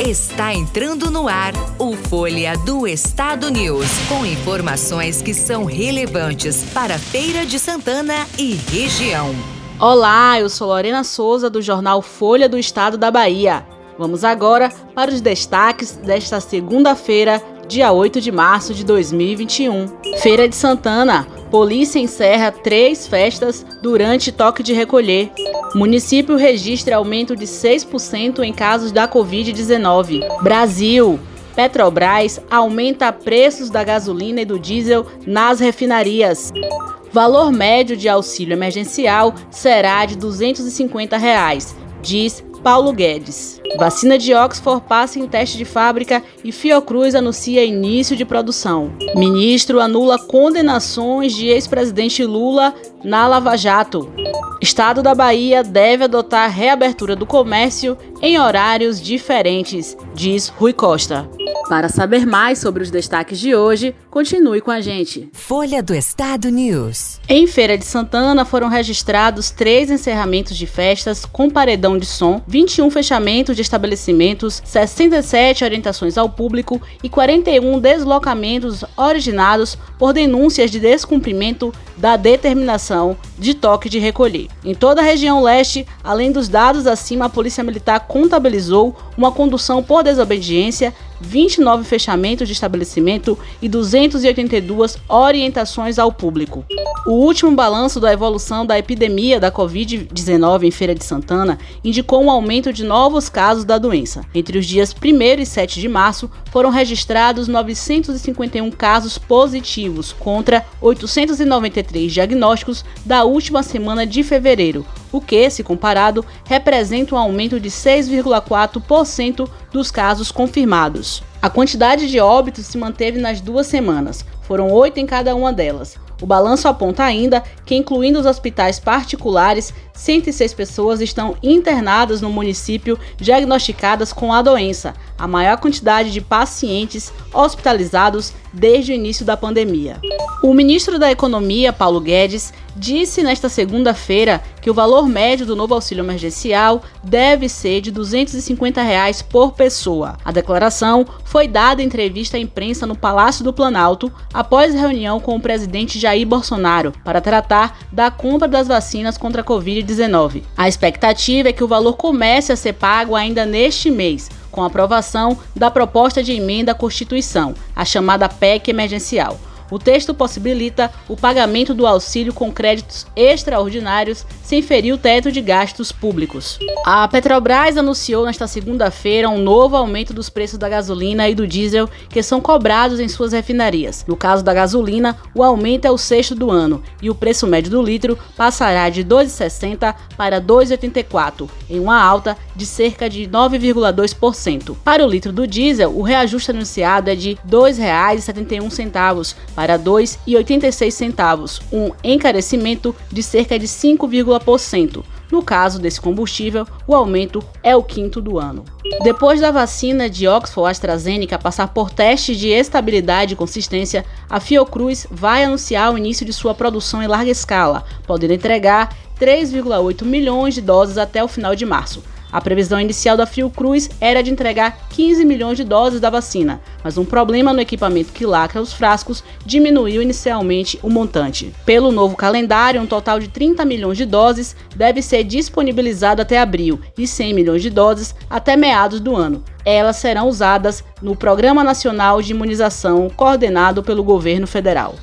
Está entrando no ar o Folha do Estado News, com informações que são relevantes para Feira de Santana e região. Olá, eu sou Lorena Souza do jornal Folha do Estado da Bahia. Vamos agora para os destaques desta segunda-feira, dia 8 de março de 2021. Feira de Santana. Polícia encerra três festas durante toque de recolher. Município registra aumento de 6% em casos da Covid-19. Brasil. Petrobras aumenta preços da gasolina e do diesel nas refinarias. Valor médio de auxílio emergencial será de 250 reais, diz Paulo Guedes. Vacina de Oxford passa em teste de fábrica e Fiocruz anuncia início de produção. Ministro anula condenações de ex-presidente Lula na Lava Jato. Estado da Bahia deve adotar reabertura do comércio em horários diferentes, diz Rui Costa. Para saber mais sobre os destaques de hoje, continue com a gente. Folha do Estado News. Em Feira de Santana foram registrados três encerramentos de festas com paredão de som, 21 fechamentos de estabelecimentos, 67 orientações ao público e 41 deslocamentos originados por denúncias de descumprimento da determinação de toque de recolher. Em toda a região leste, além dos dados acima, a Polícia Militar contabilizou uma condução por desobediência, 29 fechamentos de estabelecimento e 282 orientações ao público. O último balanço da evolução da epidemia da Covid-19 em Feira de Santana indicou um aumento de novos casos da doença. Entre os dias 1 e 7 de março, foram registrados 951 casos positivos contra 893 diagnósticos da última semana de fevereiro, o que, se comparado, representa um aumento de 6,4% dos casos confirmados. A quantidade de óbitos se manteve nas duas semanas, foram oito em cada uma delas. O balanço aponta ainda que, incluindo os hospitais particulares, 106 pessoas estão internadas no município diagnosticadas com a doença, a maior quantidade de pacientes hospitalizados desde o início da pandemia. O ministro da Economia, Paulo Guedes, disse nesta segunda-feira que o valor médio do novo auxílio emergencial deve ser de 250 reais por pessoa. A declaração foi dada em entrevista à imprensa no Palácio do Planalto após reunião com o presidente Jair Bolsonaro para tratar da compra das vacinas contra a Covid-19. A expectativa é que o valor comece a ser pago ainda neste mês, com a aprovação da proposta de emenda à Constituição, a chamada PEC emergencial. O texto possibilita o pagamento do auxílio com créditos extraordinários sem ferir o teto de gastos públicos. A Petrobras anunciou nesta segunda-feira um novo aumento dos preços da gasolina e do diesel que são cobrados em suas refinarias. No caso da gasolina, o aumento é o sexto do ano e o preço médio do litro passará de 2,60 para 2,84, em uma alta de cerca de 9,2%. Para o litro do diesel, o reajuste anunciado é de R$ 2,71 para R$ 2,86, um encarecimento de cerca de 5,%. No caso desse combustível, o aumento é o quinto do ano. Depois da vacina de Oxford AstraZeneca passar por testes de estabilidade e consistência, a Fiocruz vai anunciar o início de sua produção em larga escala, podendo entregar 3,8 milhões de doses até o final de março. A previsão inicial da Fiocruz era de entregar 15 milhões de doses da vacina, mas um problema no equipamento que lacra os frascos diminuiu inicialmente o montante. Pelo novo calendário, um total de 30 milhões de doses deve ser disponibilizado até abril e 100 milhões de doses até meados do ano. Elas serão usadas no Programa Nacional de Imunização coordenado pelo governo federal.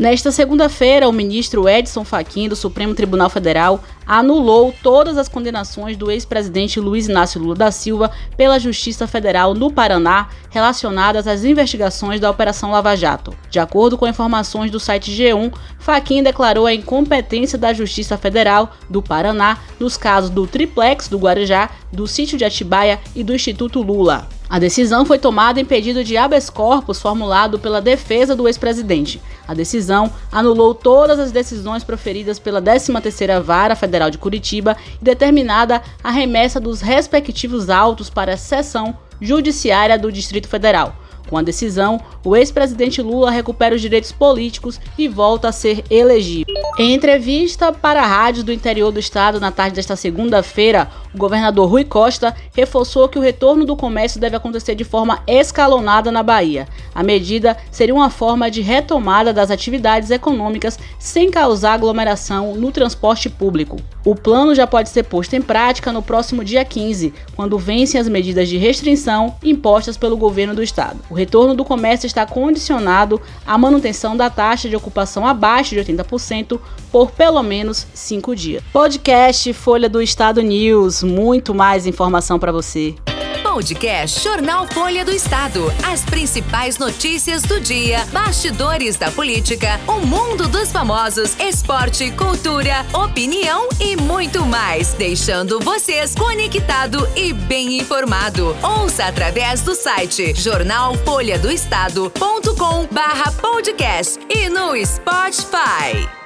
Nesta segunda-feira, o ministro Edson Fachin do Supremo Tribunal Federal anulou todas as condenações do ex-presidente Luiz Inácio Lula da Silva pela Justiça Federal no Paraná relacionadas às investigações da Operação Lava Jato. De acordo com informações do site G1, Fachin declarou a incompetência da Justiça Federal do Paraná nos casos do Triplex do Guarujá, do Sítio de Atibaia e do Instituto Lula. A decisão foi tomada em pedido de habeas corpus formulado pela defesa do ex-presidente. A decisão anulou todas as decisões proferidas pela 13ª Vara Federal de Curitiba e determinada a remessa dos respectivos autos para a seção judiciária do Distrito Federal. Com a decisão, o ex-presidente Lula recupera os direitos políticos e volta a ser elegível. Em entrevista para a rádio do interior do estado na tarde desta segunda-feira, O governador Rui Costa reforçou que o retorno do comércio deve acontecer de forma escalonada na Bahia. A medida seria uma forma de retomada das atividades econômicas sem causar aglomeração no transporte público. O plano já pode ser posto em prática no próximo dia 15, quando vencem as medidas de restrição impostas pelo governo do estado. O retorno do comércio está condicionado à manutenção da taxa de ocupação abaixo de 80% por pelo menos cinco dias. Podcast Folha do Estado News, muito mais informação para você. Podcast Jornal Folha do Estado. As principais notícias do dia, bastidores da política, o mundo dos famosos, esporte, cultura, opinião e muito mais. Deixando vocês conectado e bem informado. Ouça através do site jornalfolhadoestado.com/podcast e no Spotify.